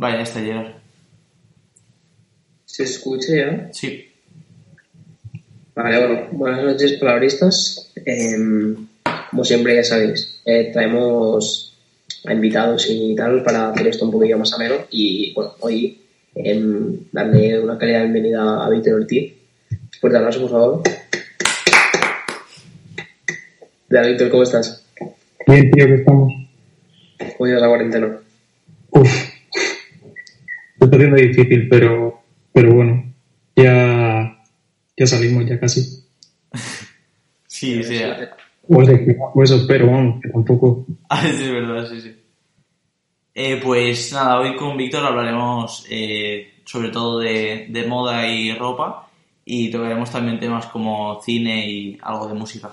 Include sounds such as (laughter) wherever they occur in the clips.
Vaya, ya está Gerard. ¿Se escucha ya? Sí. Vale, bueno, buenas noches, palabristas. Em, como siempre, ya sabéis, eh, traemos a invitados y tal para hacer esto un poquillo más ameno. Y bueno, hoy em, darle una calidad bienvenida a Víctor Ortiz. Fuerte abrazo, por favor. Hola, Víctor, ¿cómo estás? Bien, tío, que estamos. ¿Cómo llevas la cuarentena? Haciendo difícil, pero, pero bueno, ya, ya salimos, ya casi. Sí, sí. O eso, o eso espero, vamos, que tampoco. (laughs) Ah, sí, es verdad, sí, sí. Eh, pues nada, hoy con Víctor hablaremos eh, sobre todo de, de moda y ropa y tocaremos también temas como cine y algo de música.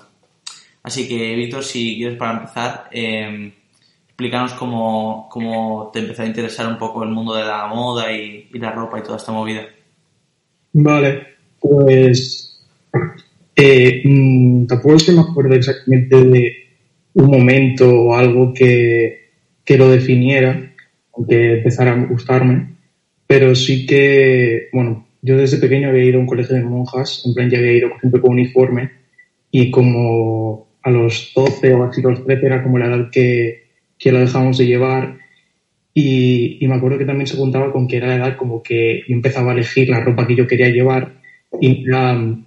Así que, Víctor, si quieres para empezar, eh, explícanos cómo, cómo te empezó a interesar un poco el mundo de la moda y, y la ropa y toda esta movida. Vale, pues Eh, mm, tampoco es que me acuerdo exactamente de un momento o algo que, que lo definiera, aunque empezara a gustarme, pero sí que, bueno, yo desde pequeño había ido a un colegio de monjas, en plan ya había ido siempre con uniforme, y como a los 12 o así los 13 era como la edad que, que lo dejábamos de llevar, y, y, me acuerdo que también se contaba con que era la edad como que yo empezaba a elegir la ropa que yo quería llevar, y era, no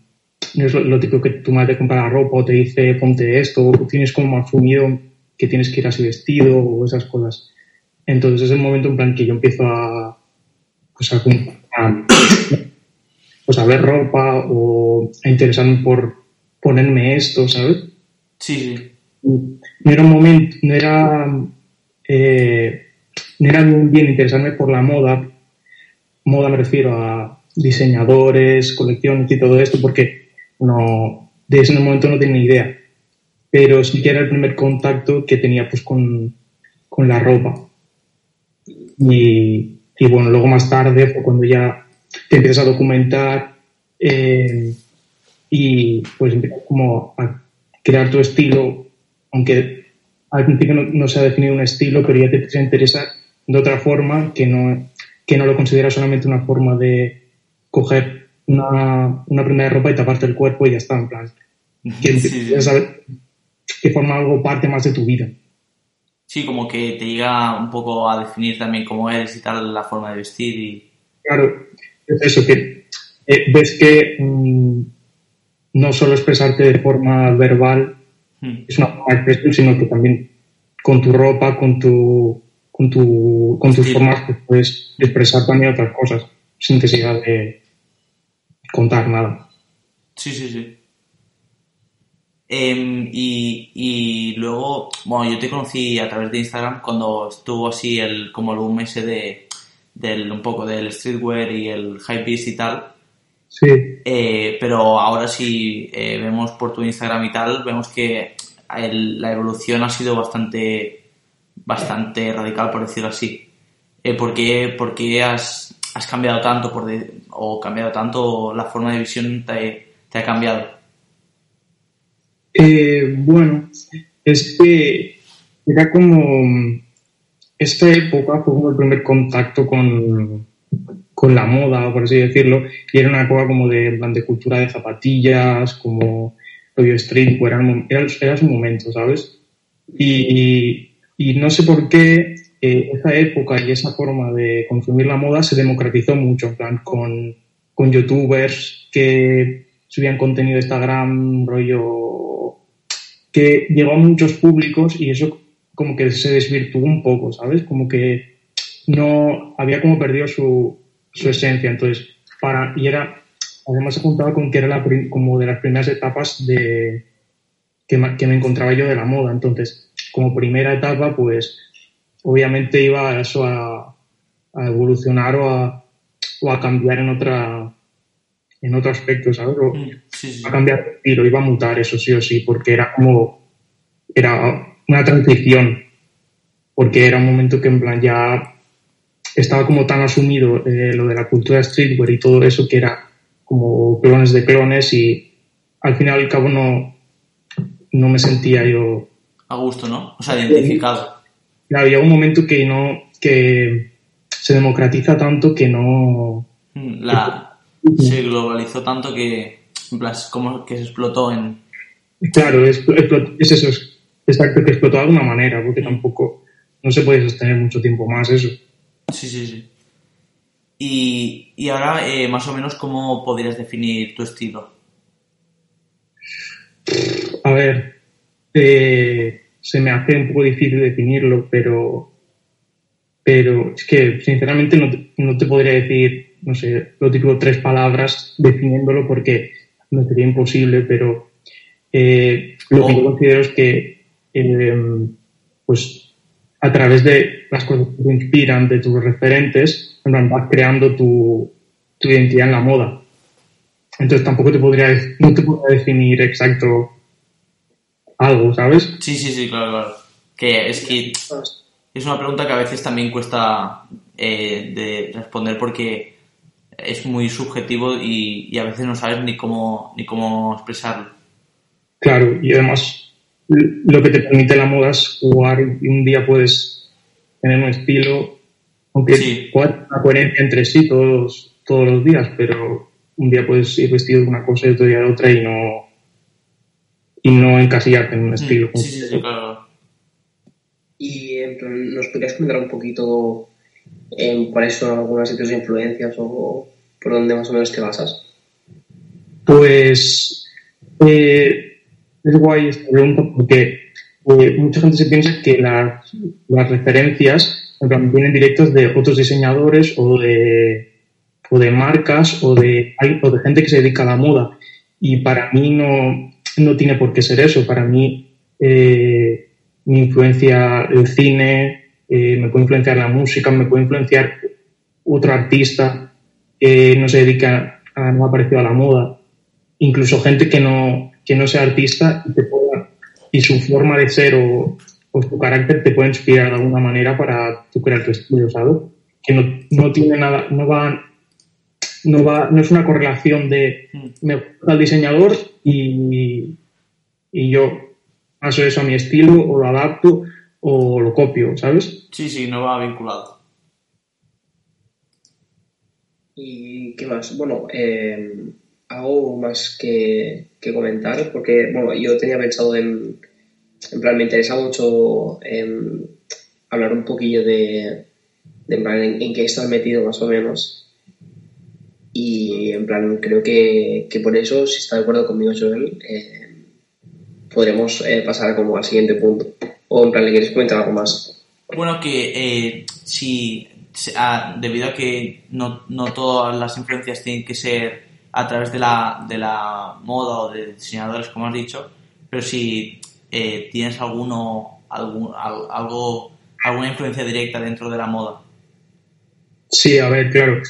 es lo, lo típico que tu madre compra la ropa o te dice ponte esto, o tienes como asumido que tienes que ir así vestido o esas cosas. Entonces es el momento en plan que yo empiezo a, pues a, a, pues a ver ropa o a interesarme por ponerme esto, ¿sabes? Sí, sí. No era un momento, no era, eh, no era bien interesarme por la moda. Moda me refiero a diseñadores, colecciones y todo esto, porque no, de ese momento no tenía ni idea. Pero sí que era el primer contacto que tenía pues con, con la ropa. Y, y, bueno, luego más tarde fue cuando ya te empiezas a documentar eh, y pues empiezas como a crear tu estilo, aunque al principio no, no, se ha definido un estilo, pero ya te empieza a interesar de otra forma que no, que no lo consideras solamente una forma de coger una, una prenda de ropa y taparte el cuerpo y ya está, en plan. Que sí, que forma algo parte más de tu vida. Sí, como que te llega un poco a definir también cómo eres y tal, la forma de vestir y... Claro, es eso, que eh, ves que mmm, no solo expresarte de forma verbal Hmm. es una forma de expresión, sino que también con tu ropa, con tu con tu con tus Sí. formas pues, puedes expresar también otras cosas sin necesidad de contar nada. Sí, sí, sí. Em, y, y luego, bueno, yo te conocí a través de Instagram cuando estuvo así el, como el boom ese de, del, un poco del streetwear y el hypebeast y tal. Sí, Eh, pero ahora si eh, vemos por tu Instagram y tal, vemos que el- la evolución ha sido bastante, bastante radical, por decirlo así. Eh, ¿por, qué, por qué has, has cambiado tanto por de- o cambiado tanto la forma de visión te, te ha cambiado? Eh, bueno, es que era como esta época fue como el primer contacto con, con la moda, por así decirlo, y era una época como de, de cultura de zapatillas, como rollo streetwear, era, era su momento, ¿sabes? Y, y no sé por qué eh, esa época y esa forma de consumir la moda se democratizó mucho, en plan, con, con youtubers que subían contenido de Instagram, rollo que llegó a muchos públicos y eso como que se desvirtuó un poco, ¿sabes? Como que no había como perdido su, su esencia. Entonces, para, y era, además se juntaba con que era la, como de las primeras etapas de, que, me encontraba yo de la moda. Entonces, como primera etapa, pues obviamente iba a eso a, a evolucionar o a, o a cambiar en otra en otro aspecto, ¿sabes? O- Sí, a cambiar de estilo, iba a mutar, eso sí o sí, porque era como, era una transición, porque era un momento que en plan ya estaba como tan asumido eh, lo de la cultura streetwear y todo eso que era como clones de clones y al final y al cabo no, no me sentía yo, A gusto, ¿no? O sea, identificado. ya había un momento que no, que se democratiza tanto que no, Mm, La, se globalizó tanto que, como que se explotó en... Claro, es, es eso, es exacto, que explotó de alguna manera, porque tampoco no se puede sostener mucho tiempo más eso. Sí, sí, sí. Y, y ahora, eh, más o menos, ¿cómo podrías definir tu estilo? A ver, eh, se me hace un poco difícil definirlo, pero, pero es que sinceramente no te, no te podría decir, no sé, lo típico tres palabras definiéndolo porque no sería imposible, pero eh, lo que yo considero es que eh, pues a través de las cosas que te inspiran, de tus referentes, vas creando tu, tu identidad en la moda. Entonces tampoco te podría, no te podría definir exacto algo, ¿sabes? Sí, sí, sí, claro, claro. Que es que es una pregunta que a veces también cuesta eh, de responder porque es muy subjetivo y, y a veces no sabes ni cómo, ni cómo expresarlo. Claro, y además lo que te permite la moda es jugar y un día puedes tener un estilo, aunque Sí. una coherencia entre sí todos, todos los días, pero un día puedes ir vestido de una cosa y otro día de otra y no y no encasillarte en un estilo. Mm, Sí, sí, sí, claro. Y en plan, ¿nos podrías comentar un poquito en cuáles son algunas de tus influencias o por dónde más o menos te basas? Pues eh, es guay esta pregunta porque eh, mucha gente se piensa que las, las referencias vienen directas de otros diseñadores o de, o de marcas o de, o de gente que se dedica a la moda. Y para mí no, no tiene por qué ser eso. Para mí eh, me influencia el cine, eh, me puede influenciar la música, me puede influenciar otro artista que no se dedica a no ha parecido a la moda incluso gente que no, que no sea artista y, te pueda- y su forma de ser o, o su carácter te puede inspirar de alguna manera para tú crear tu estilo, ¿sabes? Que no, no tiene nada, no va, no va, no es una correlación de me gusta el diseñador y, y yo paso eso a mi estilo o lo adapto o lo copio, ¿sabes? Sí, sí, no va vinculado. ¿Y qué más? Bueno, eh, algo más que, que comentar, porque bueno, yo tenía pensado en, en plan, me interesa mucho em, hablar un poquillo de, de en, plan, en, en qué estás metido más o menos. Y en plan, creo que, que por eso, si está de acuerdo conmigo, Joel, eh, podremos eh, pasar como al siguiente punto. O en plan, ¿le quieres comentar algo más? Bueno, que eh, si ah, debido a que no, no todas las influencias tienen que ser a través de la, de la moda o de diseñadores, como has dicho, pero si eh, tienes alguno, algún, al- algo, alguna influencia directa dentro de la moda. Sí, a ver, claro.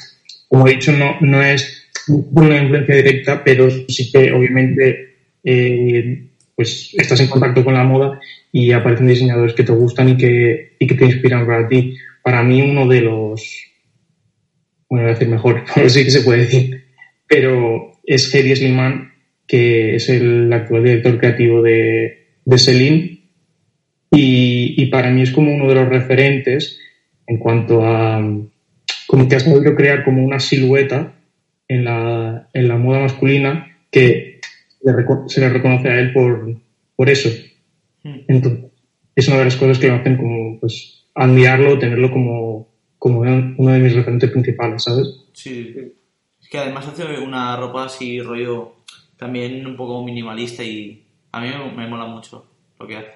Como he dicho, no, no es una influencia directa, pero sí que obviamente eh, pues estás en contacto con la moda y aparecen diseñadores que te gustan y que, y que te inspiran para ti. Para mí uno de los, bueno, voy a decir mejor, (laughs) no sé que se puede decir, pero es Hedy Sliman, que es el actual director creativo de, de Celine y, y para mí es como uno de los referentes en cuanto a como que ha sabido crear como una silueta en la, en la moda masculina que se le reconoce a él por, por eso. Hmm. Entonces, es una de las cosas que me hacen como pues admirarlo, tenerlo como, como uno de mis referentes principales, ¿sabes? Sí. Que además hace una ropa así, rollo, también un poco minimalista y a mí me, me mola mucho lo que hace.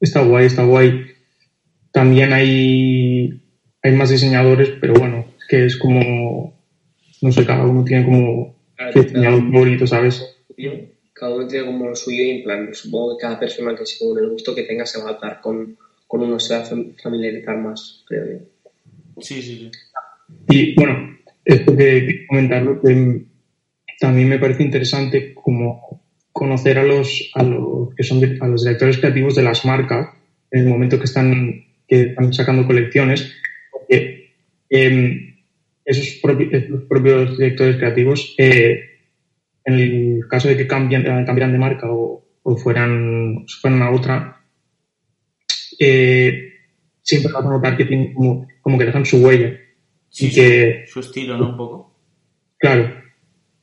Está guay, está guay. También hay, hay más diseñadores, pero bueno, es que es como, no sé, cada uno tiene como Claro, su diseñador favorito, ¿sabes? Cada uno tiene como lo suyo y en plan, supongo que cada persona que según el gusto que tenga se va a adaptar con, con uno, se va a fam- familiarizar más, creo yo. Sí, sí, sí. Y bueno, esto que comentarlo, que también me parece interesante como conocer a los, a los que son a los directores creativos de las marcas en el momento que están, que están sacando colecciones, porque em, esos, propi- esos propios directores creativos, eh, en el caso de que cambien, eh, cambiaran de marca o, fueran, fueran a otra, eh, siempre vas a notar que tienen como, como que dejan su huella. Sí, y que, Su estilo, ¿no? Un poco. claro,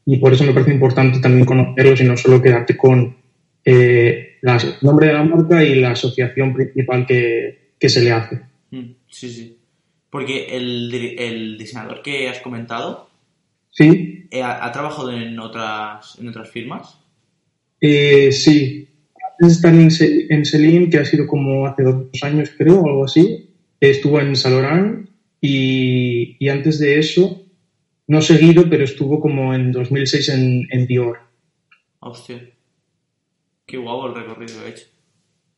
y por eso me parece importante también conocerlos y no solo quedarte con eh, el nombre de la marca y la asociación principal que, que se le hace. Mm, Sí, sí. Porque el, el diseñador que has comentado Sí, eh, ha, ha trabajado en otras, en otras firmas. eh, sí. Antes de estar en, en Celine, que ha sido como hace dos años, creo, o algo así, estuvo en Salorán y, y antes de eso, no seguido, pero estuvo como en 2006 en, en Dior. Hostia. Qué guapo el recorrido que he hecho.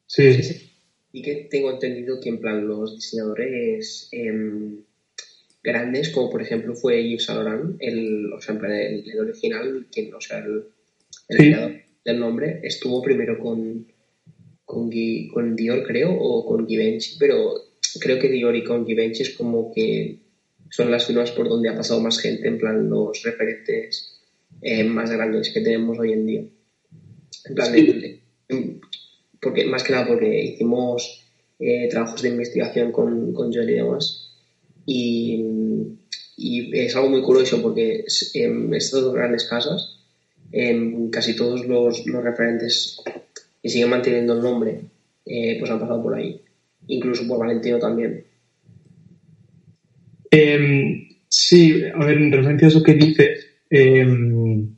Sí, sí. Y que tengo entendido que en plan los diseñadores em, grandes, como por ejemplo fue Yves Saint Laurent, el, o sea, en plan el, el original, quien, o sea, el, el Sí. creador del nombre, estuvo primero con, con, Gui- con Dior, creo, o con Givenchy, pero creo que Dior y con Givenchy es como que son las firmas por donde ha pasado más gente, en plan los referentes eh, más grandes que tenemos hoy en día. En plan, porque, más que nada porque hicimos eh, trabajos de investigación con, con John y demás. Y, es algo muy curioso porque en estas dos grandes casas, en casi todos los, los referentes que siguen manteniendo el nombre, eh, pues han pasado por ahí. Incluso por Valentino también. Em, sí, a ver, en referencia a eso que dices, em,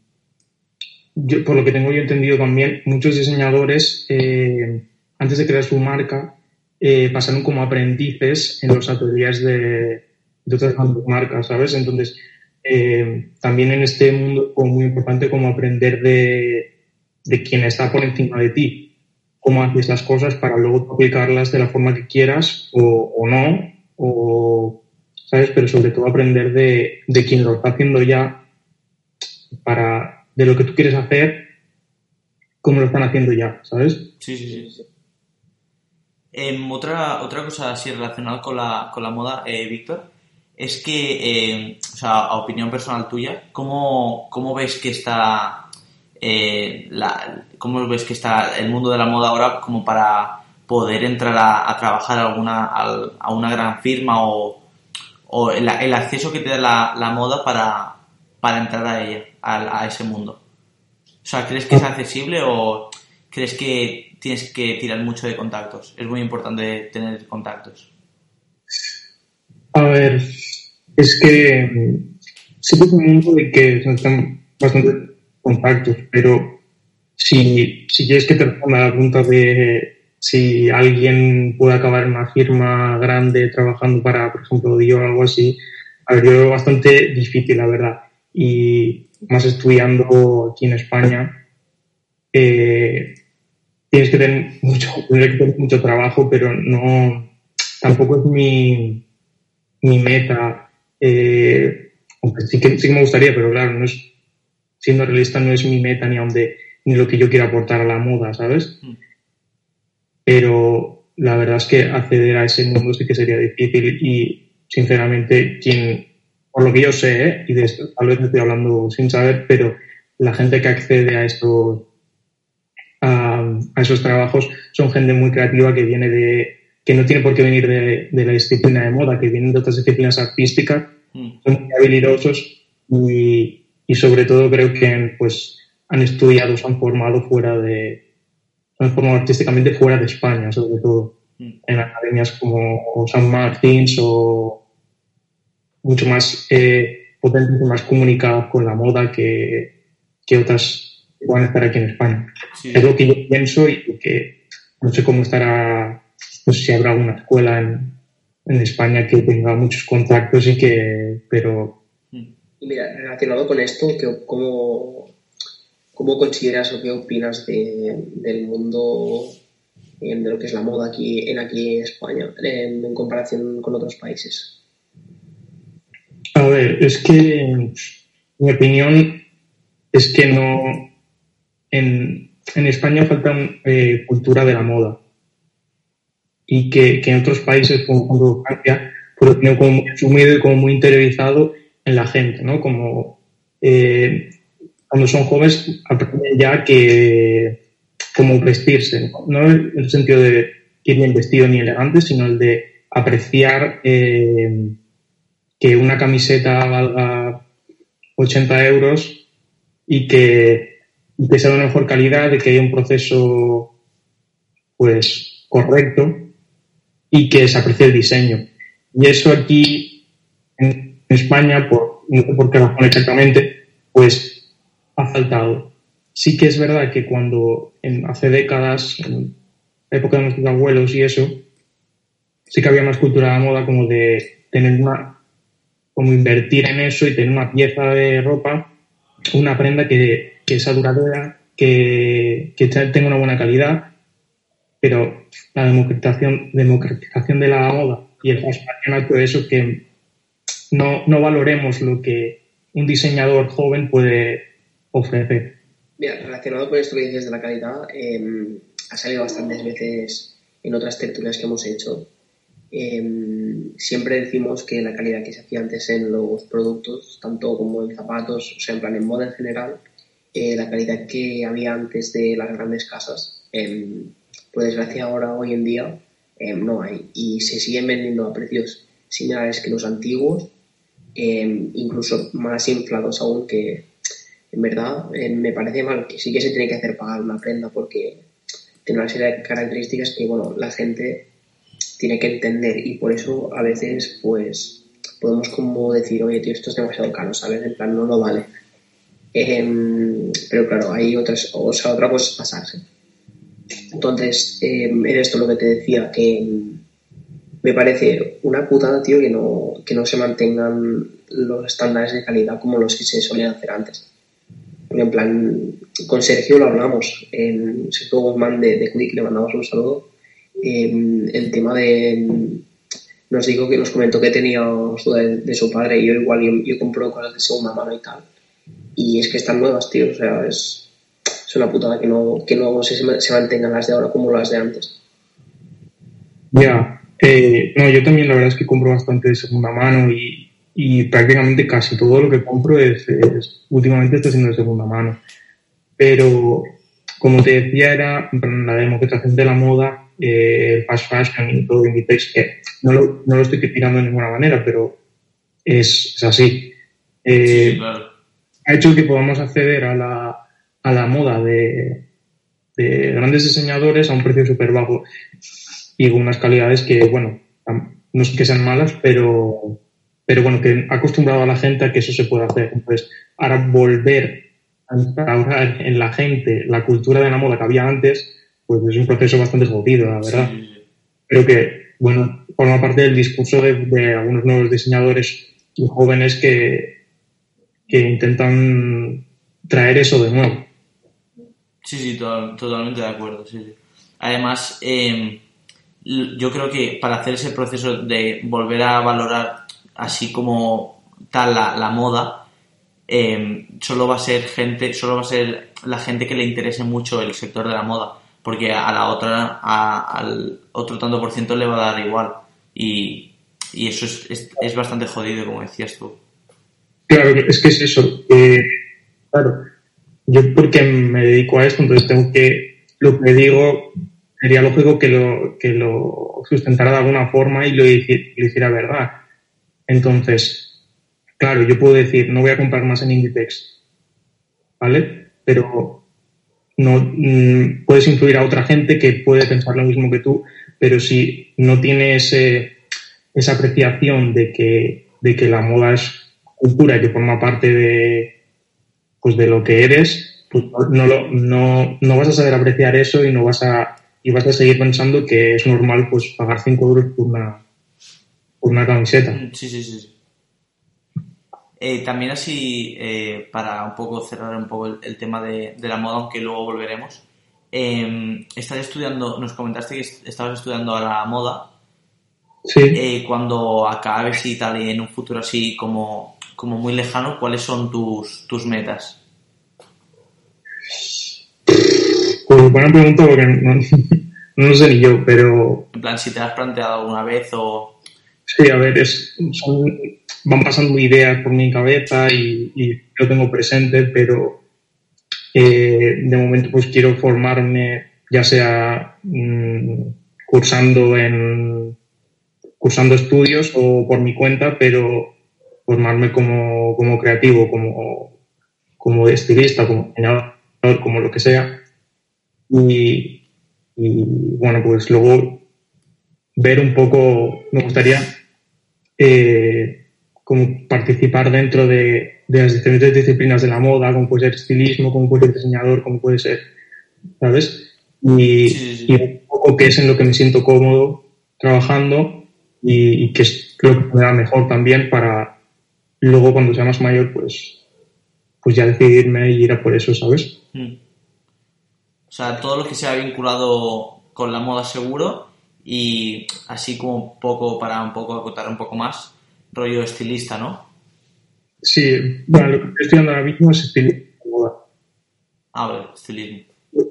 por lo que tengo yo entendido también, muchos diseñadores, eh, antes de crear su marca, eh, pasaron como aprendices en los ateliers de, de otras marcas, ¿sabes? Entonces, eh, también en este mundo es muy importante como aprender de, de quien está por encima de ti, cómo haces las cosas para luego aplicarlas de la forma que quieras o, no, o, ¿sabes? Pero sobre todo aprender de, de quien lo está haciendo ya para de lo que tú quieres hacer, como lo están haciendo ya, ¿sabes? Sí, sí, sí. Em, otra, otra cosa así relacionada con la, con la moda, eh, Víctor, es que, em, o sea, a opinión personal tuya, ¿cómo, cómo ves que está eh, cómo ves que está el mundo de la moda ahora como para poder entrar a, trabajar a, alguna, a, una gran firma o, el, acceso que te da la, moda para, para entrar a ella, a, ese mundo? O sea, ¿crees que es accesible o crees que tienes que tirar mucho de contactos? Es muy importante tener contactos. A ver, es que que es un mundo de que necesitan bastante contactos, pero si, si quieres que te responda la pregunta de si alguien puede acabar en una firma grande trabajando para, por ejemplo, Dior o algo así, a ver, bastante difícil, la verdad y más estudiando aquí en España, eh, tienes que tener mucho, mucho trabajo, pero no, tampoco es mi, mi meta. Eh, aunque sí que, sí que me gustaría, pero claro, no es, siendo realista, no es mi meta ni donde, ni lo que yo quiero aportar a la moda, ¿sabes? Mm. Pero la verdad es que acceder a ese mundo sí que sería difícil y, sinceramente, quien por lo que yo sé, ¿eh? y de esto, tal vez estoy hablando sin saber, pero la gente que accede a estos, a, esos trabajos son gente muy creativa que viene de, que no tiene por qué venir de, la disciplina de moda, que vienen de otras disciplinas artísticas, mm. son muy habilidosos y, y, sobre todo creo que pues han estudiado, se han formado fuera de, se han formado artísticamente fuera de España, sobre todo, mm. en academias como San Martín o mucho más eh, potentes y más comunicadas con la moda que, que otras que puedan estar aquí en España. Es lo que yo pienso y que no sé cómo estará, no sé si habrá una escuela en, en España que tenga muchos contactos y que, pero... Y mira, relacionado con esto, ¿cómo, ¿cómo consideras o qué opinas de, del mundo de lo que es la moda aquí en aquí España en comparación con otros países? A ver, es que mi opinión es que no. En, en España falta eh, cultura de la moda. Y que, que en otros países, como Francia, pues lo tienen como muy asumido y como muy interiorizado en la gente, ¿no? Como eh, cuando son jóvenes aprenden ya que cómo vestirse, no en el sentido de ir bien vestido ni elegante, sino el de apreciar eh, que una camiseta valga 80 euros y que, sea de mejor calidad, de que haya un proceso pues correcto y que se aprecie el diseño. Y eso aquí España, por, no sé por qué razón exactamente, pues ha faltado. Sí que es verdad que cuando en, hace décadas, en la época de nuestros abuelos y eso, sí que había más cultura de moda como de tener una como invertir en eso y tener una pieza de ropa, una prenda que, que sea duradera, que, que, tenga una buena calidad, pero la democratización, democratización de la moda y el fast fashion todo eso que no, no valoremos lo que un diseñador joven puede ofrecer. Mira, relacionado con esto que dices de la calidad, em, ha salido bastantes veces en otras tertulias que hemos hecho em, siempre decimos que la calidad que se hacía antes en los productos, tanto como en zapatos, o sea, en plan en moda en general, eh, la calidad que había antes de las grandes casas, em, por desgracia ahora, hoy en día, no hay. Y se siguen vendiendo a precios similares que los antiguos, incluso más inflados aún que, en verdad, me parece mal que sí que se tiene que hacer pagar una prenda porque tiene una serie de características que, bueno, la gente tiene que entender y por eso a veces, pues, podemos como decir, oye, tío, esto es demasiado caro, ¿sabes? En plan, no lo vale. Em, pero claro, hay otras, o sea, otra cosa es pasarse. Entonces, eh, era esto lo que te decía, que me parece una putada, tío, que no, que no se mantengan los estándares de calidad como los que se solían hacer antes. Porque en plan, con Sergio lo hablamos, en Sergio Guzmán de, de Quick, le mandamos un saludo. el tema de. Nos dijo que nos comentó que tenía de, su padre y yo igual, yo, yo, compro cosas de segunda mano y tal. Y es que están nuevas, tío, o sea, es, es una putada que no, que no se, se mantengan las de ahora como las de antes. Ya, eh, no, yo también la verdad es que compro bastante de segunda mano y, y prácticamente casi todo lo que compro es, últimamente está siendo de segunda mano. Pero, como te decía, era la democratización de la moda, eh, el fast fashion y todo Inditex, que no lo, no lo estoy criticando de ninguna manera, pero es, es así. Eh, ha hecho que podamos acceder a la, a la moda de, de grandes diseñadores a un precio súper bajo y con unas calidades que, bueno, no es que sean malas, pero pero bueno, que ha acostumbrado a la gente a que eso se pueda hacer. Entonces, ahora volver a instaurar en la gente la cultura de la moda que había antes, pues es un proceso bastante jodido, la verdad. Creo que, bueno, forma parte del discurso de, algunos nuevos diseñadores jóvenes que, que intentan traer eso de nuevo. Sí, sí, totalmente de acuerdo. Sí, Además, em, yo creo que para hacer ese proceso de volver a valorar así como tal la, moda, em, solo va a ser gente, solo va a ser la gente que le interese mucho el sector de la moda, porque a la otra, al otro tanto por ciento le va a dar igual. Y, eso es, es, bastante jodido, como decías tú. Claro, es que es eso. claro, yo porque me dedico a esto, entonces tengo que, lo que digo, sería lógico que lo, que lo sustentara de alguna forma y lo, hiciera verdad entonces, claro, yo puedo decir, no voy a comprar más en Inditex, ¿vale? Pero no mm, puedes influir a otra gente que puede pensar lo mismo que tú, pero si no tiene esa apreciación de que, de que la moda es cultura y que forma parte de, pues de lo que eres, pues no, lo, no, no vas a saber apreciar eso y no vas a y vas a seguir pensando que es normal pues pagar 5 euros por una una camiseta. Mm, sí, sí, sí. Eh, también así, eh, para un poco cerrar un poco el, tema de, la moda, aunque luego volveremos, eh, estás estudiando, nos comentaste que estabas estudiando a la moda. Sí. Eh, cuando acabes y tal, y en un futuro así como, como muy lejano, ¿cuáles son tus, tus metas? Pues buena pregunta porque no, no lo sé ni yo, pero... En plan, si te has planteado alguna vez o... Sí, a ver, es, van pasando ideas por mi cabeza y, y lo tengo presente, pero eh, de momento pues quiero formarme, ya sea mm, cursando en cursando estudios o por mi cuenta, pero formarme como, como creativo, como, como estilista, como diseñador, como lo que sea. Y, y bueno, pues luego ver un poco, me gustaría eh, como participar dentro de, las diferentes disciplinas de la moda, como puede ser estilismo, como puede ser diseñador, como puede ser, ¿sabes? Y, un poco qué es en lo que me siento cómodo trabajando y, qué es lo que me da mejor también para luego cuando sea más mayor, pues, pues ya decidirme y ir a por eso, ¿sabes? Hmm. O sea, todo lo que sea vinculado con la moda seguro y así como un poco para un poco acotar un poco más, rollo estilista, ¿no? Sí, bueno, lo que estoy estudiando ahora mismo es estilismo Ah, ver, estilismo.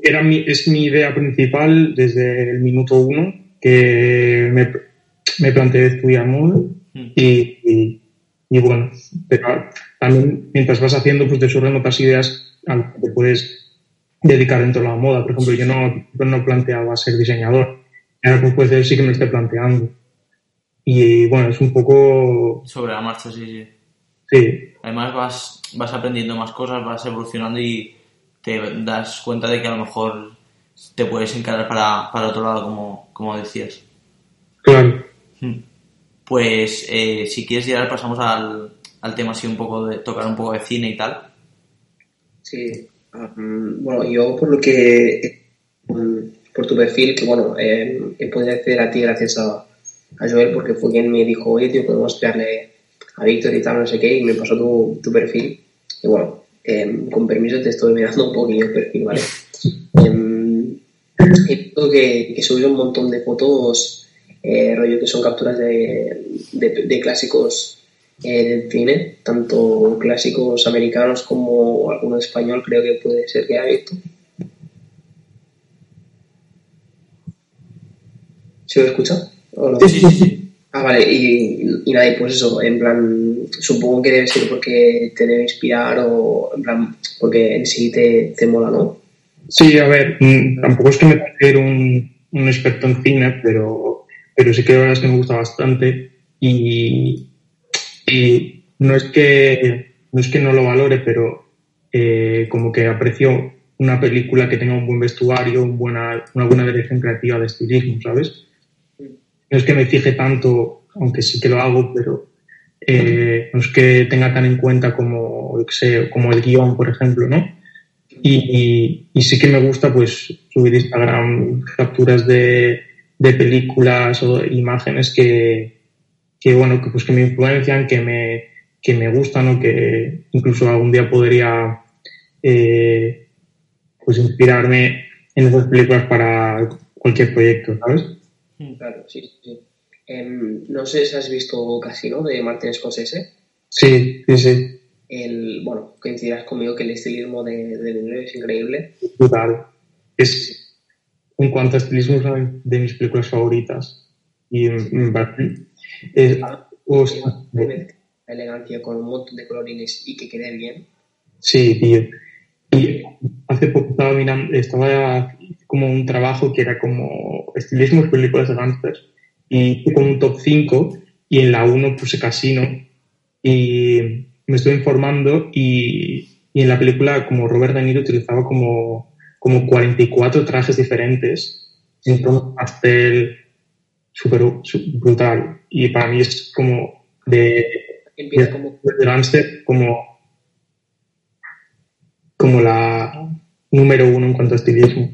Era mi, es mi idea principal desde el minuto uno, que me, me planteé estudiar moda Mm. y, y, y bueno, pero también mientras vas haciendo, pues te surgen otras ideas a las que te puedes dedicar dentro de la moda. Por ejemplo, yo no, yo no planteaba ser diseñador. Ahora pues, pues sí que me lo estoy planteando. Y bueno, es un poco... Sobre la marcha, sí, sí. Sí, Además vas, vas aprendiendo más cosas, vas evolucionando y te das cuenta de que a lo mejor te puedes encarar para, para otro lado, como, como decías. claro. Hmm. Pues eh, si quieres ya pasamos al, al tema así un poco de tocar un poco de cine y tal. Sí, um, bueno, yo por lo que, um, por tu perfil, que bueno, eh, he podido acceder a ti gracias a, a Joel, porque fue quien me dijo, oye, tío, podemos crearle a Víctor y tal, no sé qué, y me pasó tu, tu perfil. Y bueno, eh, con permiso te estoy mirando un poquillo el perfil, ¿vale? (laughs) Em, he visto que, que un montón de fotos, eh, rollo que son capturas de, de, de clásicos del cine, tanto clásicos americanos como alguno español, creo que puede ser que haya visto. ¿Se lo escucha? ¿O no? Sí, sí, sí. Ah, vale, y, y nada, y pues eso, en plan, supongo que debe ser porque te debe inspirar o en plan, porque en sí te, te mola, ¿no? Sí, a ver, mm, tampoco es que me considero un, un experto en cine, pero, pero sí que la verdad es que me gusta bastante y, y no es que no es que no lo valore, pero eh, como que aprecio una película que tenga un buen vestuario, un buena, una buena dirección creativa de estilismo, ¿sabes? No es que me fije tanto, aunque sí que lo hago, pero eh, no es que tenga tan en cuenta como, sé, como el guion, por ejemplo, ¿no? Y, y, y sí que me gusta pues subir Instagram capturas de, de películas o imágenes que, que bueno, que pues que me influencian, que me, que me gustan o que incluso algún día podría eh, pues inspirarme en esas películas para cualquier proyecto, ¿sabes? Claro, sí, sí. Em, no sé si has visto Casino de Martin Scorsese. Sí, sí, sí, El, bueno, coincidirás conmigo que el estilismo de, de Villeneuve es increíble. brutal. Es, en cuanto a estilismo, es una de mis películas favoritas. Y mm, es, o sea, De mezclar la elegancia con un montón de colorines y que quede bien. Sí, tío. Y hace poco estaba mirando, estaba como un trabajo que era como estilismo de películas de gangsters. Y hice como un top 5 y en la 1 puse Casino. Y me estoy informando y, y en la película como Robert De Niro utilizaba como, como 44 trajes diferentes en tono pastel súper brutal. Y para mí es como de Empieza como de como, como la número uno en cuanto a estilismo.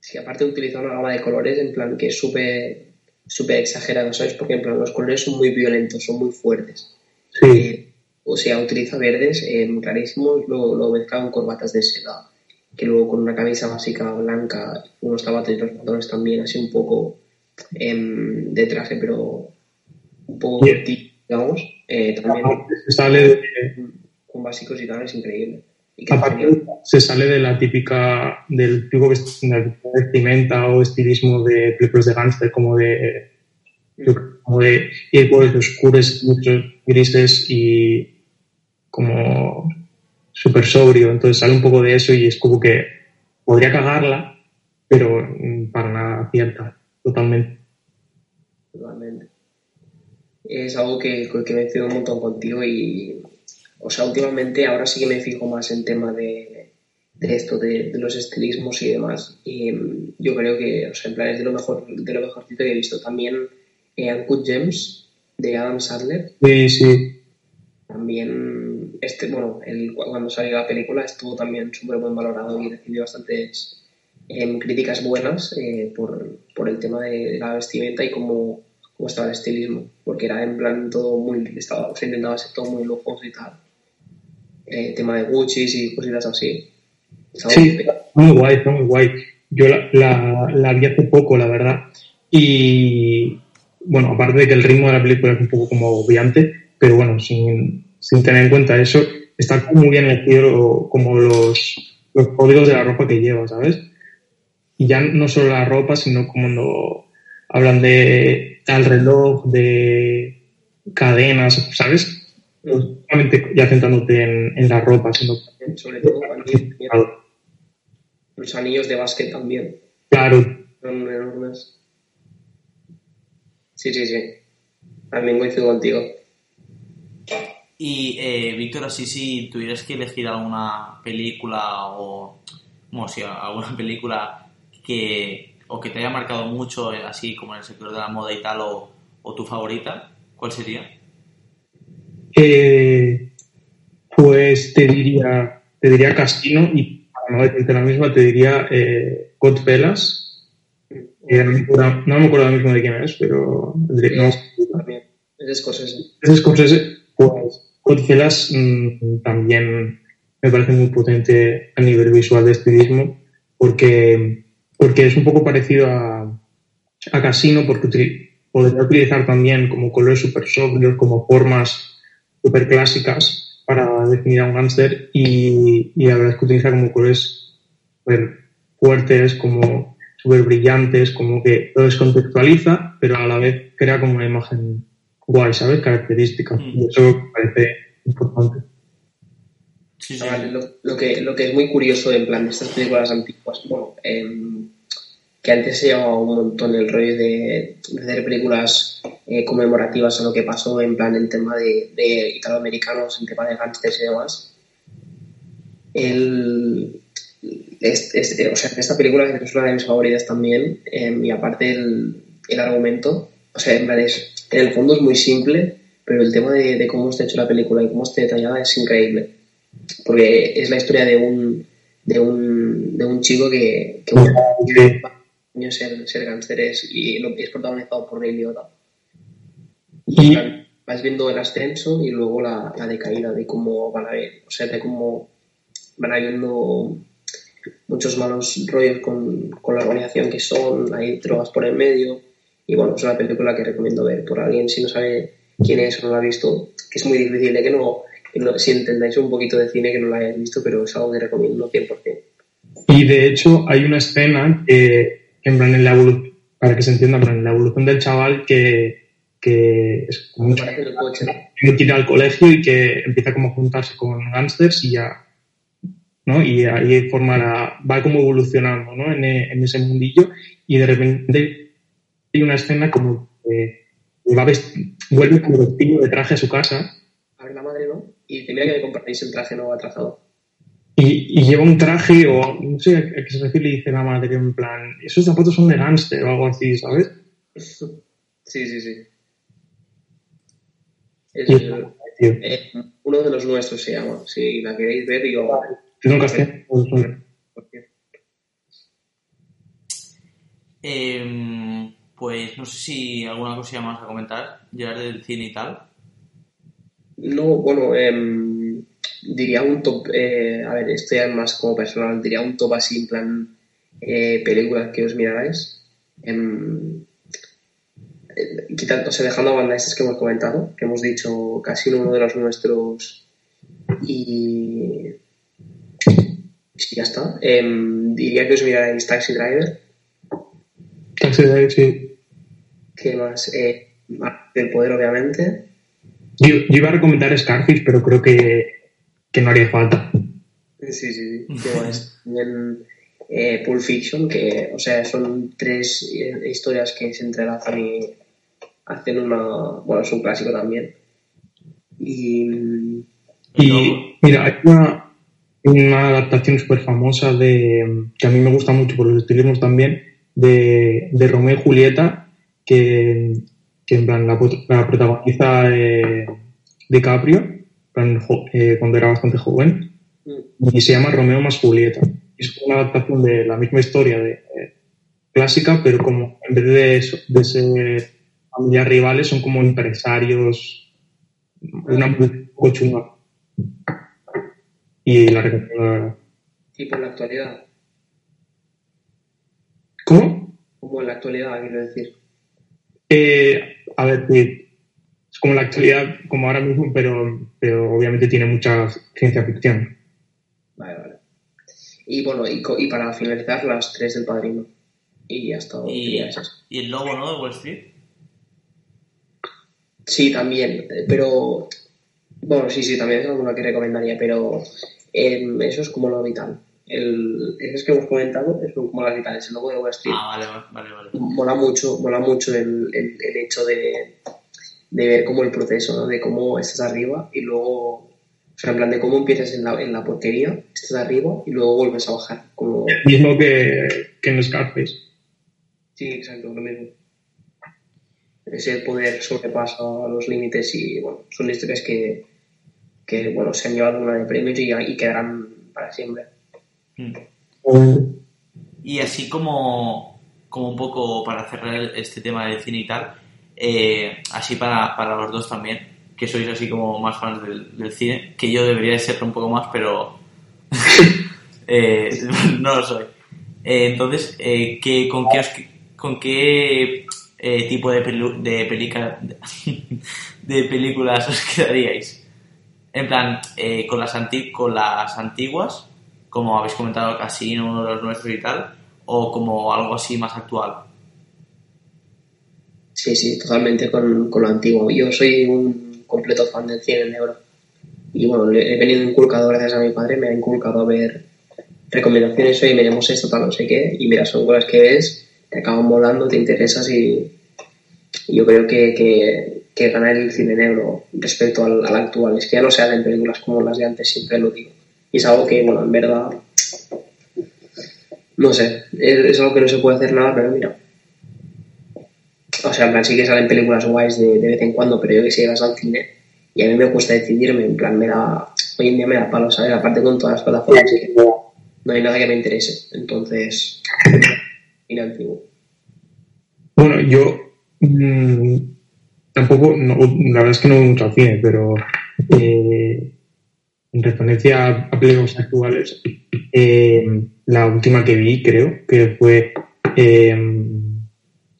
Sí, aparte utiliza una gama de colores en plan que es súper súper exagerado, ¿sabes? Porque en plan los colores son muy violentos, son muy fuertes. Sí, Eh, o sea, utiliza verdes eh, clarísimos, luego lo mezcla con corbatas de seda, que luego con una camisa básica blanca, unos zapatos y los pantalones también, así un poco de traje, pero un poco típico, digamos. Eh, también se sale de, con básicos y tal, es increíble. Y aparte, se sale de la típica del la vestimenta o estilismo de películas de gangster como de creo, como de ir por oscuros muchos grises y como súper sobrio. Entonces sale un poco de eso y es como que podría cagarla pero mm, para nada acierta totalmente Totalmente. Es algo que, que me he un montón contigo y, o sea, últimamente ahora sí que me fijo más en tema de, de esto, de, de los estilismos y demás. Y mm, yo creo que, o sea, en plan es de lo mejor, de lo mejorcito que he visto. También eh, Uncut Gems de Adam Sandler, sí sí también, este, bueno, el, cuando salió la película estuvo también súper buen valorado y recibió bastantes em, críticas buenas eh, por, por el tema de la vestimenta y cómo, cómo estaba el estilismo, porque era en plan todo muy, estaba, se intentaba ser todo muy lujoso y tal. Eh, tema de Gucci y cositas así. Estaba Sí. muy guay, está muy guay. Yo la, la, la vi hace poco, la verdad. Y bueno, aparte de que el ritmo de la película es un poco como obviante, pero bueno, sin, sin tener en cuenta eso, está muy bien elegido como los, los códigos de la ropa que lleva, ¿sabes? Y ya no solo la ropa, sino como cuando hablan de, tal reloj, de cadenas, ¿sabes? No solamente ya centrándote en, en la ropa, sino Sobre todo anillos, los anillos de básquet también. Claro, Son enormes. Sí, sí, sí. También coincido contigo. Y, eh, Víctor, así si tuvieras que elegir alguna película o, como si alguna (laughs) película que, o que te haya marcado mucho, eh, así como en el sector de la moda y tal, o, o tu favorita, ¿cuál sería? Eh, pues te diría, te diría Casino y para no decirte la misma, te diría eh, Godfellas. Eh, no, me acuerdo, no me acuerdo ahora mismo de quién es, pero no, También. Es Scorsese. ese Scorsese, pues Godfellas mm, también me parece muy potente a nivel visual de estilismo porque, porque es un poco parecido a, a Casino porque podría utilizar también como colores super sobrios, como formas super clásicas para definir a un gángster y, y la verdad es que utiliza como colores súper fuertes, como súper brillantes, como que lo descontextualiza, pero a la vez crea como una imagen guay, ¿sabes? Característica. Mm. Y eso me parece importante. Sí, sí. Ah, vale, lo, lo que, lo que es muy curioso en plan de estas películas antiguas, bueno, em, que antes se llevaba un montón el rollo de, de hacer películas eh, conmemorativas a lo que pasó en plan el tema de, de italoamericanos, en tema de gángsters y demás. El, es- es- o sea, esta película es una de mis favoritas también, em, y aparte el, el argumento, o sea, en, plan es- en el fondo es muy simple, pero el tema de, de cómo está hecho la película y cómo está detallada es increíble porque es la historia de un de un, de un chico que, que ser, ser gángsteres y lo, es protagonizado por Ray Liotta. Y, Vas viendo el ascenso y luego la, la decaída de cómo van a ver, o sea, de cómo van habiendo muchos malos rollos con, con la organización que son, hay drogas por el medio y bueno, es una película que recomiendo ver por alguien si no sabe quién es o no la ha visto, que es muy difícil de que no, que no- si entendáis un poquito de cine que no la hayáis visto, pero es algo que recomiendo 100%. y de hecho hay una escena que en plan en la evolución, para que se entienda, en la evolución del chaval que, que es como un chaval que ir al colegio y que empieza como a juntarse con gángsters y ya, ¿no? Y ahí forma la, va como evolucionando, ¿no? En, en ese mundillo y de repente hay una escena como que va vest- vuelve como vestido de traje a su casa A ver la madre, ¿no? Y mira que me compraréis el traje nuevo atrasado. Y, y lleva un traje o no sé a qué se refiere y dice la madre en plan, esos zapatos son de gángster o algo así, ¿sabes? Sí, sí, sí. Es, eh, eh, uno de los nuestros se llama. Si la queréis ver, yo... yo nunca sé. Em, pues no sé si alguna cosilla más a comentar, llegar del cine y tal. No, bueno, em, diría un top, eh, a ver, esto ya es más como personal, diría un top así en plan eh, películas que os mirarais. Em, eh, quitando, o sea, dejando a banda estas que hemos comentado, que hemos dicho casi uno de los nuestros y sí, ya está. Em, diría que os mirarais Taxi Driver, Taxi Driver, sí. que más del poder obviamente. Yo, yo iba a recomendar Scarfish, pero creo que, que no haría falta. Sí, sí, sí. ¿Qué? También (laughs) eh, Pulp Fiction, que, o sea, son tres eh, historias que se entrelazan y hacen una. Bueno, es un clásico también. Y. Y mira, hay una, una adaptación súper famosa de, que a mí me gusta mucho por los estilismos también, de, de Romeo y Julieta, que, que en plan la, la protagoniza eh, DiCaprio, eh, cuando era bastante joven, mm, y se llama Romeo más Julieta. Es una adaptación de la misma historia de, eh, clásica, pero como en vez de, eso- de ser familias rivales, son como empresarios, una un poco chunga. Y la recomiendo, la verdad. Tipo en la actualidad. ¿Cómo? Como en la actualidad, quiero decir. Eh, a ver, como la actualidad, como ahora mismo, pero, pero obviamente tiene mucha ciencia ficción. Vale, vale. Y bueno, y, para finalizar, las tres del padrino. Y ya está. Y, y el lobo, ¿no? De Wall Street. Sí, también, pero bueno, sí, sí, también es alguna que recomendaría, pero em, eso es como lo vital. El, esos que hemos comentado es como las vitales, el logo de Wall Street. Ah, vale, vale, vale. Mola mucho, mola mucho el, el, el hecho de, de ver como el proceso, ¿no? De cómo estás arriba y luego, o sea, en plan de cómo empiezas en la, en la porquería, estás arriba y luego vuelves a bajar. Como... Mismo que, que en Scarface. Sí, exacto, lo mismo. Ese poder sobrepasa los límites y, bueno, son historias que, que bueno, se han llevado una de premios y, y quedarán para siempre. Mm. Y así como, como un poco para cerrar este tema del cine y tal, eh, así para, para los dos también, que sois así como más fans del, cine, que yo debería de ser un poco más, pero (laughs) eh, (laughs) no lo soy. Eh, entonces, ¿qué, con, qué os- ¿con qué tipo de, pelu- de, pelica- (laughs) de películas os quedaríais? En plan, con, las anti- con las antiguas, como habéis comentado, Casino, uno de los nuestros y tal, o como algo así más actual. Sí, sí, totalmente con, con lo antiguo. Yo soy un completo fan del cine negro. Y bueno, le he venido inculcado gracias a mi padre, me ha inculcado a ver recomendaciones, oye, miremos esto, tal, no sé qué, y mira, son cosas que ves, te acaban molando, te interesas y, y yo creo que, que, que ganar el cine negro respecto al, al actual es que ya no se hacen películas como las de antes, siempre lo digo. Y es algo que, bueno, en verdad, no sé, es, es algo que no se puede hacer nada, pero mira, o sea, en plan, sí que salen películas guays de, de vez en cuando, pero yo que si llegas al cine y a mí me cuesta decidirme, en plan, me da, hoy en día me da palo, ¿sabes? Aparte con todas las plataformas que no hay nada que me interese, entonces, (laughs) cine antiguo. Bueno, yo mm, tampoco, no, la verdad es que no voy mucho al cine, pero eh, en referencia a, a películas actuales, eh, la última que vi, creo, que fue eh,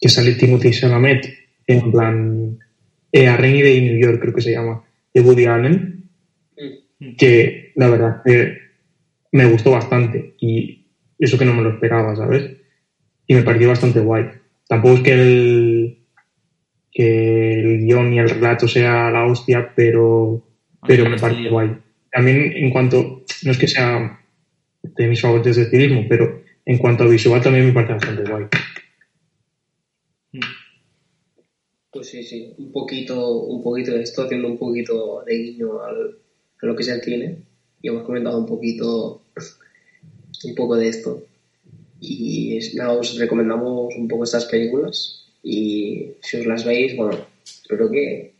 que sale Timothy Chalamet, en plan, eh, A Rainy Day New York, creo que se llama, de Woody Allen, que la verdad que me gustó bastante y eso que no me lo esperaba, ¿sabes? Y me pareció bastante guay. Tampoco es que el, que el guion y el relato sea la hostia, pero, pero me parece guay. También en cuanto, no es que sea de mis favoritos de civismo, pero en cuanto a visual también me parece bastante guay. Pues sí, sí, un poquito, un poquito de esto, haciendo un poquito de guiño al, a lo que es el cine. Y hemos comentado un poquito, (laughs) un poco de esto. Y es- nada, os recomendamos un poco estas películas. Y si os las veis, bueno, creo que,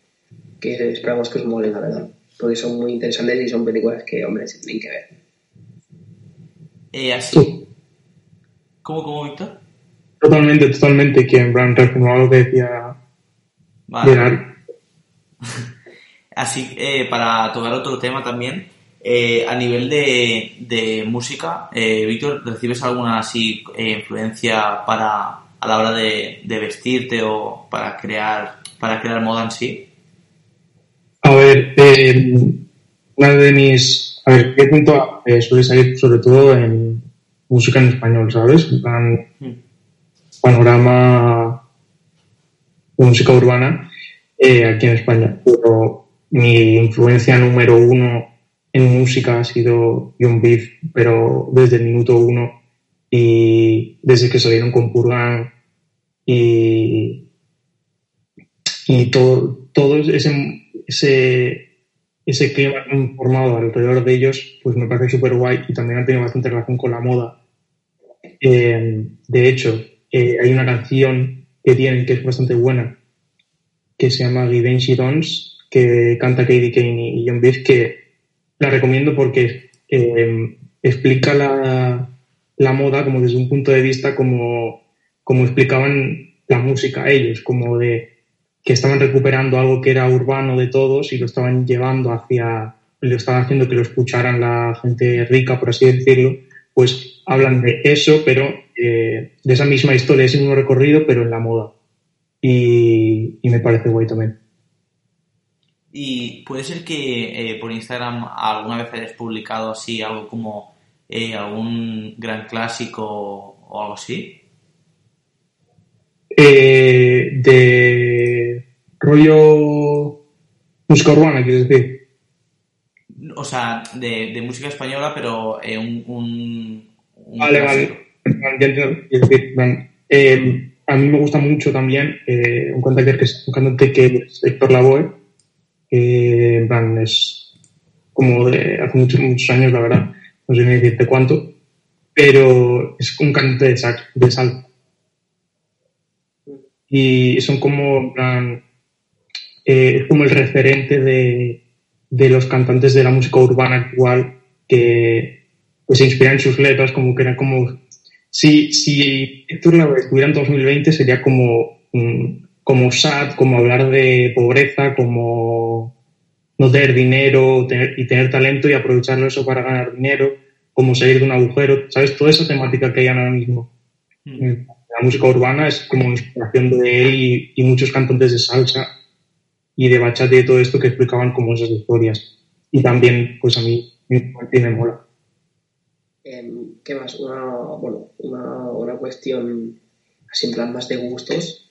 que esperamos que os molen, la verdad. Porque son muy interesantes y son películas que, hombre, se tienen que ver. Eh, así. ¿Cómo, cómo, Víctor? Totalmente, totalmente, que en plan reafirmaba lo que decía Vale. Así, eh, para tocar otro tema también, eh, a nivel de, de música, eh, Víctor, ¿recibes alguna así eh, influencia para a la hora de, de vestirte o para crear para crear moda en sí? A ver, eh, una de mis. A ver, ¿qué punto suele salir sobre todo en música en español, ¿sabes? En plan, Mm. panorama música urbana eh, aquí en España. Pero mi influencia número uno en música ha sido John Beef, pero desde el minuto uno y desde que salieron con Purgan y, y todo, todo ese, ese, ese clima formado alrededor de ellos, pues me parece súper guay y también han tenido bastante relación con la moda. Eh, de hecho, eh, hay una canción que tienen que es bastante buena, que se llama Givenchy Dons, que canta Katie Kane y John Beef, que la recomiendo porque eh, explica la, la moda como desde un punto de vista como, como explicaban la música ellos, como de que estaban recuperando algo que era urbano de todos y lo estaban llevando hacia, lo estaban haciendo que lo escucharan la gente rica, por así decirlo, pues hablan de eso, pero eh, de esa misma historia, ese mismo recorrido, pero en la moda. Y, y me parece guay también. Y puede ser que eh, por Instagram alguna vez hayas publicado así algo como eh, algún gran clásico o algo así. Eh, de rollo Música urbana, quiero decir. O sea, de, de música española, pero un, un, un Vale, clásico. vale. A mí me gusta mucho también eh, un cantante que es un cantante que es Héctor Lavoe, es como de hace muchos, muchos años, la verdad, no sé ni decirte cuánto, pero es un cantante de, sax, de salsa. Y son como, eh, es como el referente de, de los cantantes de la música urbana actual que pues, se inspiran sus letras, como que eran como si, si Lavoe estuviera en 2020 sería como, mm, como sad, como hablar de pobreza, como no tener dinero tener, y tener talento y aprovecharlo eso para ganar dinero, como salir de un agujero, ¿sabes? Toda esa temática que hay ahora mismo. Mm. Eh, La música urbana es como inspiración de él y, y muchos cantantes de salsa y de bachata y todo esto que explicaban como esas historias. Y también, pues a mí, me mola. Em, ¿Qué más? Una, bueno, una, una cuestión así en plan más de gustos.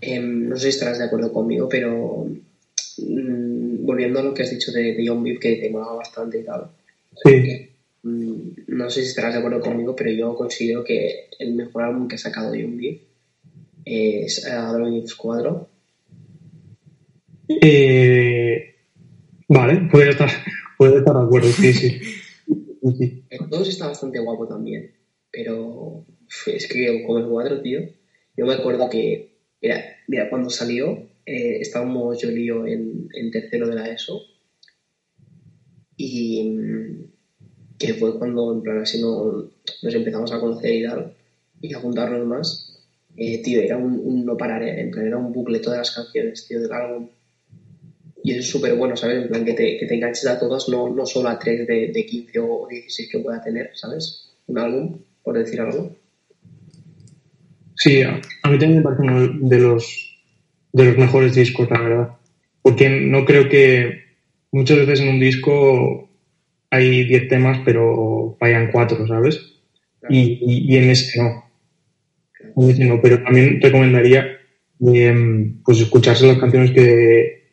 Em, no sé si estarás de acuerdo conmigo, pero mm, volviendo a lo que has dicho de, de John Beef, que te molaba bastante y tal. Sí, mm, no sé si estarás de acuerdo conmigo, pero yo considero que el mejor álbum que ha sacado John Beef es Adolf Cuadro. Eh, vale, puede estar, puede estar de acuerdo, sí, sí. (laughs) Sí, 2 está bastante guapo también, pero es que como el cuadro, tío, yo me acuerdo que, mira, mira cuando salió, eh, estábamos yo y yo en, en tercero de la ESO y mm, que fue cuando en plan así no, nos empezamos a conocer y tal y a juntarnos más. Eh, tío, era un, un no parar, eh, en plan, era un bucle todas las canciones, tío, del álbum. Y eso es súper bueno, ¿sabes? En plan, que te, que te enganches a todas, no, no solo a tres de, de 15 o 16 que pueda tener, ¿sabes? Un álbum, por decir algo. Sí, a, mí también me parece uno de los, de los mejores discos, la verdad. Porque no creo que muchas veces en un disco hay 10 temas, pero fallan 4, ¿sabes? Y, y, y en ese no. En ese no, pero también recomendaría eh, pues escucharse las canciones que,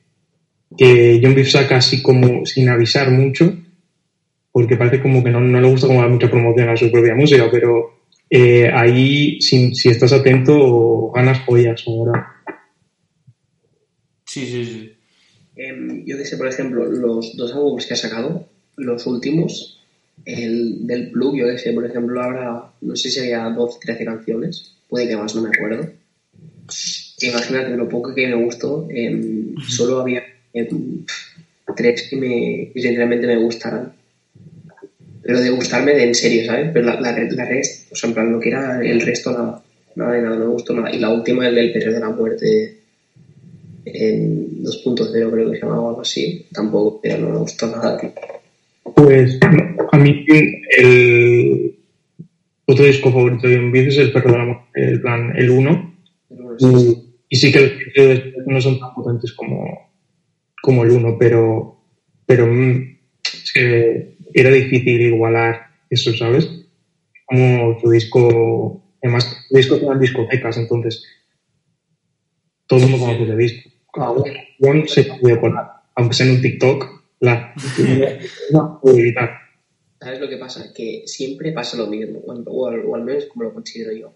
que John Beef saca así como sin avisar mucho, porque parece como que no, no le gusta como dar mucha promoción a su propia música, pero eh, ahí, si, si estás atento, ganas joyas ahora. Sí, sí, sí. Em, yo que sé, por ejemplo, los dos álbumes que ha sacado, los últimos, el del Plug, yo que sé, por ejemplo, ahora no sé si había 12, 13 canciones, puede que más, no me acuerdo. Imagínate, lo poco que me gustó, em, solo había em, tres que, me, que sinceramente me gustaran. Pero de gustarme de en serio, ¿sabes? Pero la, la, la rest, o sea, en plan, lo que era el resto, nada, nada de nada, no me gustó nada. Y la última, el del periodo de la muerte, en 2.0 creo que se llamaba algo así, tampoco, pero no me gustó nada. Pues a mí el otro disco favorito de John Beef es el perro de la Muerte, el plan, el 1. Pero bueno, sí, sí. Y, y sí que los no son tan potentes como, como el 1, pero, pero mm, es que era difícil igualar eso, ¿sabes? Como tu disco, además, tu disco eran discotecas, entonces todo el mundo conoce ese disco. Uno se puede poner, aunque sea en un TikTok, la (laughs) no evitar. ¿Sabes lo que pasa? Que siempre pasa lo mismo, o, al- o al, o al menos como lo considero yo.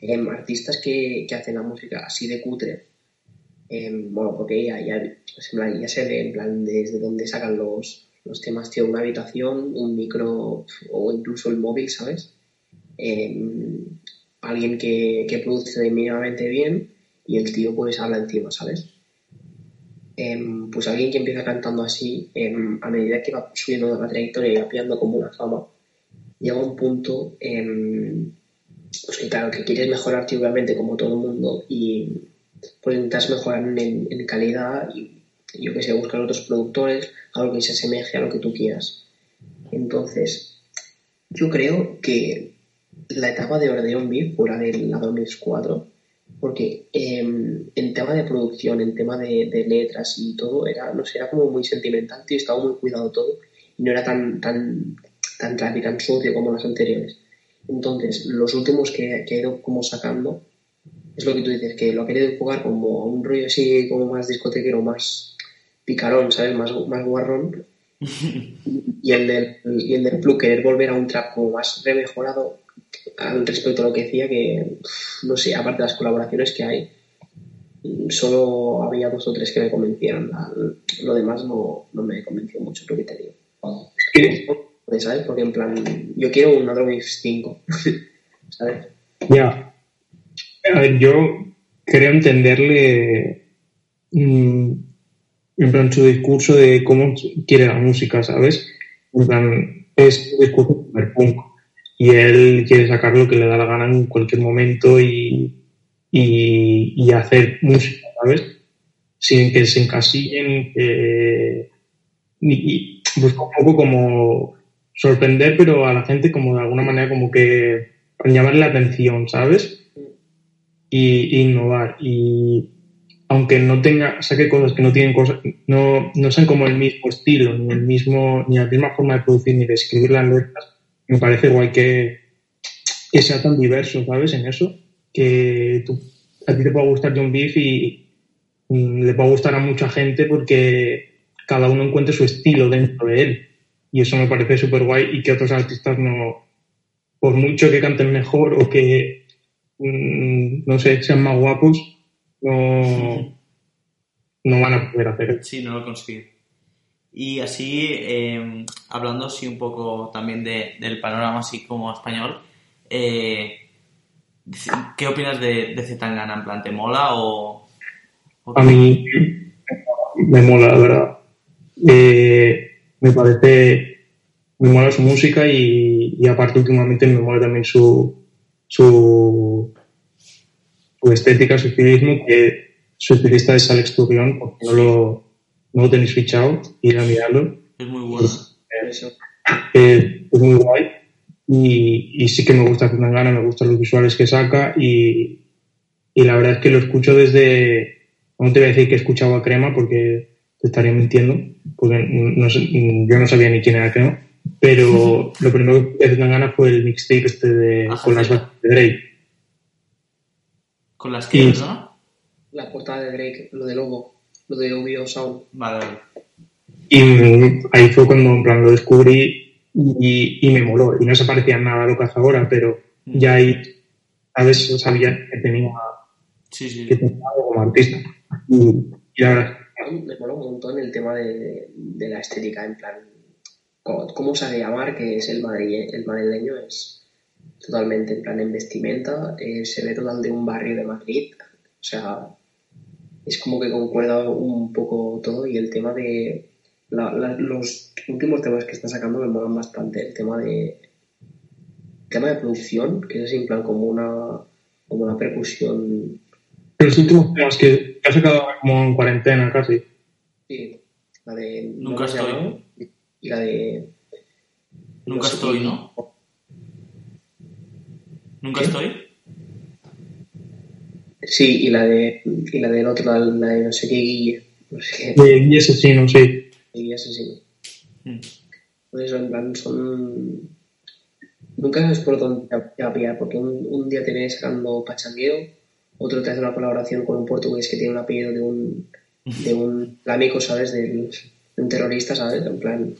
Em, artistas que, que hacen la música así de cutre, em, bueno, porque ya, ya, ya se ve en plan desde dónde sacan los, los temas, tío, una habitación, un micro o incluso el móvil, ¿sabes? Em, alguien que, que produce mínimamente bien y el tío pues habla encima, ¿sabes? Em, pues alguien que empieza cantando así, a medida que va subiendo la trayectoria y va pillando como una fama, llega un punto pues que claro, que quieres mejorarte obviamente como todo el mundo y pues intentas mejorar en, calidad y yo que sé, buscar otros productores, algo que se asemeje a lo que tú quieras. Entonces, yo creo que la etapa de Ordeon Beef fue la del la 2004 porque eh, en tema de producción, en tema de, letras y todo, era, no sé, era como muy sentimental, tío, estaba muy cuidado todo y no era tan, tan, tan rápido, tan sucio como las anteriores. Entonces, los últimos que, que ha ido como sacando, es lo que tú dices, que lo ha querido jugar como a un rollo así, como más discotequero, más picarón, ¿sabes? Más, más guarrón. (laughs) y el del, y el del Plug querer volver a un trap como más remejorado al respecto a lo que decía, que no sé, aparte de las colaboraciones que hay, solo había dos o tres que me convencieron. Lo demás no, no me convenció mucho, lo que te digo. ¿Sabes? Porque en plan, yo quiero un Mix 5. (laughs) ¿Sabes? Ya. A ver, yo creo entenderle mm, en plan su discurso de cómo quiere la música, ¿sabes? En plan, es un discurso punk y él quiere sacar lo que le da la gana en cualquier momento y, y, hacer música, ¿sabes? Sin que se encasillen, que, y, busca un poco como sorprender, pero a la gente como de alguna manera como que llamarle la atención, ¿sabes? Y, innovar. Y aunque no tenga, saque cosas que no tienen cosas, no, no sean como el mismo estilo, ni el mismo, ni la misma forma de producir, ni de escribir las letras, me parece guay que, que sea tan diverso, ¿sabes? En eso, que tú, a ti te pueda gustar John Beef y, y le pueda gustar a mucha gente porque cada uno encuentre su estilo dentro de él. Y eso me parece súper guay y que otros artistas no, por mucho que canten mejor o que, mm, no sé, sean más guapos, no, no van a poder hacer Sí, no lo consiguen. Y así, em, hablando así un poco también de, del panorama así como español, eh, ¿qué opinas de, de Zetangana? ¿En plan, te mola o...? A mí me mola, la verdad. Eh, me parece... Me mola su música y, y aparte últimamente me mola también su, su, su estética, su estilismo, que su estilista es Alex Turrión, porque no lo, no lo tenéis fichado, ir a mirarlo. Es muy bueno. Eh, es muy guay. Y, y, sí que me gusta gana me gustan los visuales que saca y, y, la verdad es que lo escucho desde... No te voy a decir que he escuchado a Crema porque te estaría mintiendo, porque no, yo no sabía ni quién era Crema, pero lo primero que me gana fue el mixtape este de, con las de Drake. Con las que, ¿no? La portada de Drake, lo de Lobo lo de OBO Sound. Vale, Y ahí fue cuando en plan lo descubrí y, y me moló. Y no se parecía nada a lo que hace ahora, pero mm. ya ahí, a veces sabía que tenía, sí, sí. que tenía algo como artista. Y, ya Me moló un montón el tema de, de la estética, en plan, cómo sabe llamar, que es el, el madrileño, es totalmente en plan en vestimenta, eh, se ve total de un barrio de Madrid, o sea, es como que concuerda un poco todo y el tema de los últimos temas que está sacando me molan bastante. El tema de tema de producción, que es en plan como una como una percusión. Los últimos temas que ha sacado como en cuarentena casi. Sí, la de Nunca estoy. y la de Nunca estoy, ¿no? Nunca estoy. Sí, y la de y la del otro, la, de no sé qué Guille. No sé qué. De Guille Asesino, sí. Guille Asesino. Mm. Pues en plan, son. Nunca sabes por dónde te va a pillar, porque un, un día te viene sacando pachangueo, otro te hace una colaboración con un portugués que tiene un apellido de un, de un flamenco, ¿sabes? De, un terrorista, ¿sabes? En plan,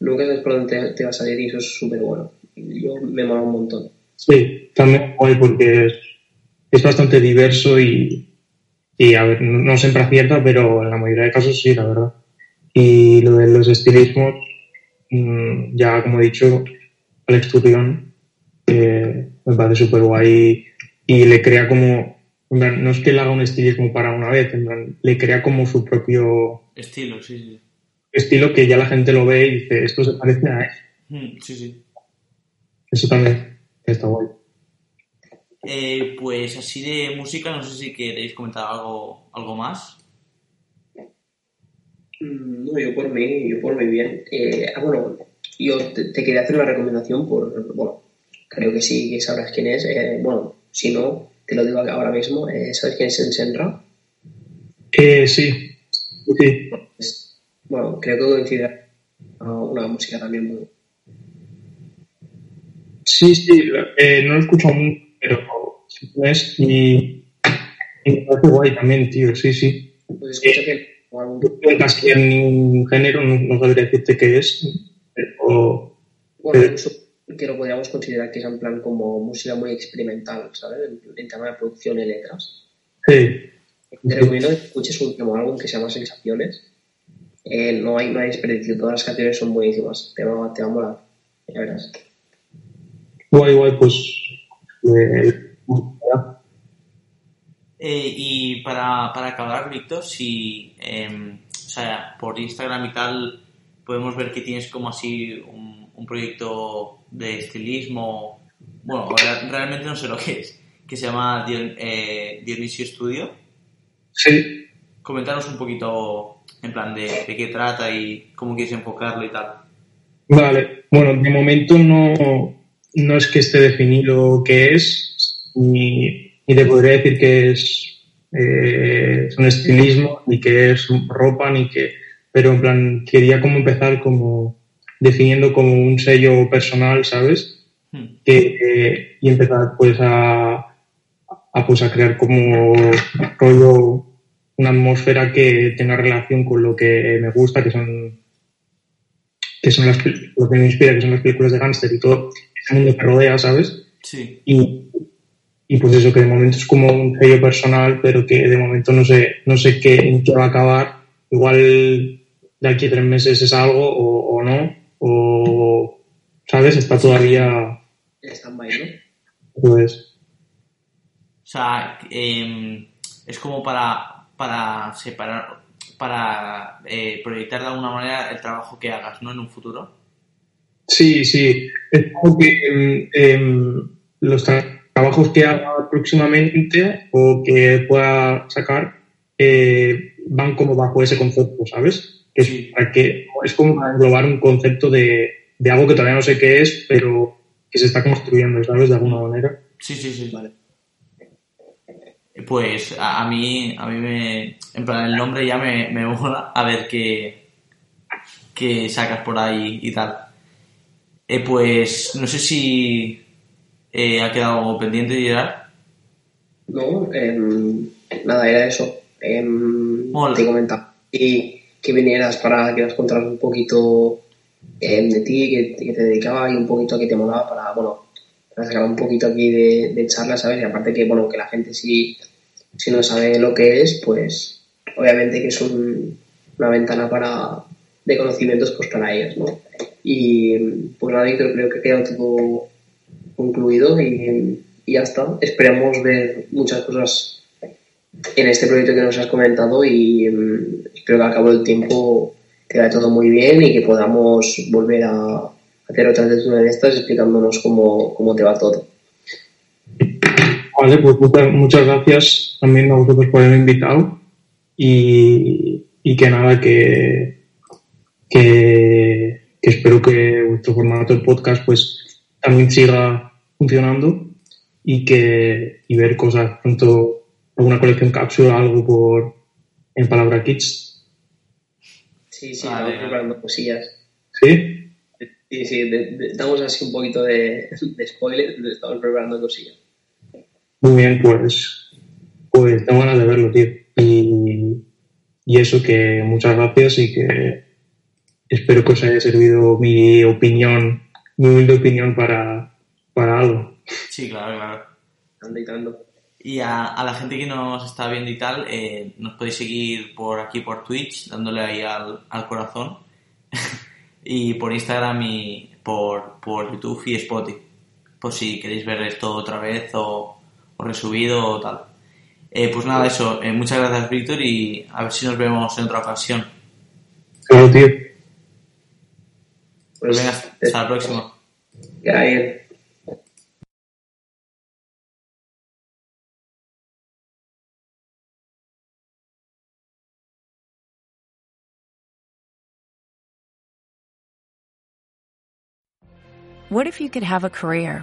nunca sabes por dónde te, te va a salir y eso es súper bueno. Yo me mola un montón. Sí, también guay porque es es bastante diverso y, y a ver, no, siempre acierta, pero en la mayoría de casos sí, la verdad. Y lo de los estilismos, mm, ya como he dicho, Alex Turrión eh, me parece súper guay y le crea como, no es que le haga un estilismo para una vez, le crea como su propio estilo, sí, sí. Estilo que ya la gente lo ve y dice, esto se parece a él. Mm, sí, sí. Eso también está guay. Eh, pues así de música, no sé si queréis comentar algo, algo más. Mm, no, yo por mí, yo por mí bien. Eh, ah, bueno, yo te, quería hacer una recomendación por, bueno, creo que sí que sabrás quién es. Eh, bueno, si no, te lo digo ahora mismo. ¿Sabes quién es Senra? Eh, sí, sí. Bueno, creo que coincide una música también muy... Sí, sí, no lo escucho mucho pero si puedes y, y me parece guay también, tío, sí, sí. Pues escucha que O algún... casi en ningún género, no, no sabría decirte qué es. O, Bueno, Eh. incluso que lo podríamos considerar que es en plan como música muy experimental, ¿sabes? En, en tema de producción y letras. sí, Te recomiendo que escuches un último álbum que se llama Sensaciones. Eh, no, hay, no hay desperdicio, todas las canciones son buenísimas. Te va, te va a molar. Ya verás. guay, guay, pues. eh, Eh, y para, para acabar, Víctor, si, em, o sea, por Instagram y tal, podemos ver que tienes como así un, un proyecto de estilismo, bueno, re- realmente no sé lo que es, que se llama Dion- eh, Dionisio Studio. sí, Comentaros un poquito en plan de, de qué trata y cómo quieres enfocarlo y tal. Vale, bueno, de momento no, no es que esté definido qué es, ni, ni te podría decir que es, eh, es un estilismo, ni que es ropa, ni que. Pero en plan, quería como empezar como definiendo como un sello personal, ¿sabes? Hmm. Que, eh, y empezar pues a, a, pues a crear como rollo una atmósfera que tenga relación con lo que me gusta, que son que son las, lo que me inspira, que son las películas de gángster y todo ese mundo que rodea, ¿sabes? Sí, Y, y pues eso, que de momento es como un sello personal, pero que de momento no sé, no sé qué, en qué va a acabar. Igual de aquí a tres meses es algo o, o no, o, ¿sabes? Está todavía, Están bailando. pues, o sea, em, es como para, para separar, para eh, proyectar de alguna manera el trabajo que hagas, ¿no? En un futuro. Sí, sí. Es como que em, em, los tra- trabajos que haga próximamente o que pueda sacar eh, van como bajo ese concepto, ¿sabes? Que es, Sí. para que, es como para englobar un concepto de, de algo que todavía no sé qué es, pero que se está construyendo, ¿sabes? De alguna manera. Sí, sí, sí. Vale. Pues a, a mí, a mí me, en plan, el nombre ya me, me (laughs) mola a ver qué, qué sacas por ahí y tal. Eh, pues no sé si eh, ha quedado pendiente, Gerard. No, em, nada, era eso. Em, te comentaba y que vinieras para que nos contaras un poquito em, de ti, que, que te dedicaba y un poquito a qué te molaba para, bueno, para sacar un poquito aquí de, de charla, ¿sabes? Y aparte que, bueno, que la gente si, si no sabe lo que es, pues obviamente que es un- una ventana para de conocimientos pues para ellos, ¿no? Y pues nada, Víctor, creo que ha quedado todo concluido y, y ya está. Esperamos ver muchas cosas en este proyecto que nos has comentado y mm, espero que al cabo del tiempo vaya todo muy bien y que podamos volver a hacer otras de estas explicándonos cómo, cómo te va todo. Vale, pues muchas, muchas gracias también a vosotros por haberme invitado y, y que nada, que, que, que espero que vuestro formato de podcast pues también siga funcionando y que y ver cosas pronto alguna colección cápsula algo por en palabra kids Sí, sí, Vale, estamos preparando cosillas. sí Sí, sí, de- de- damos así un poquito de, de spoiler, estamos preparando cosillas. Muy bien pues pues tengo ganas de verlo tío y, y eso que muchas gracias y que espero que os haya servido mi opinión mi humilde opinión para para algo Sí, claro, claro. Ando y tanto. Y a, a la gente que nos está viendo y tal, eh, nos podéis seguir por aquí por Twitch, dándole ahí al, al corazón. (laughs) y por Instagram y por, por YouTube y Spotify. Por si queréis ver esto otra vez o, o resubido o tal. Eh, pues nada, eso. eh, muchas gracias, Víctor, y a ver si nos vemos en otra ocasión. claro tío Pues venga, hasta la próxima. Ya, bien. What if you could have a career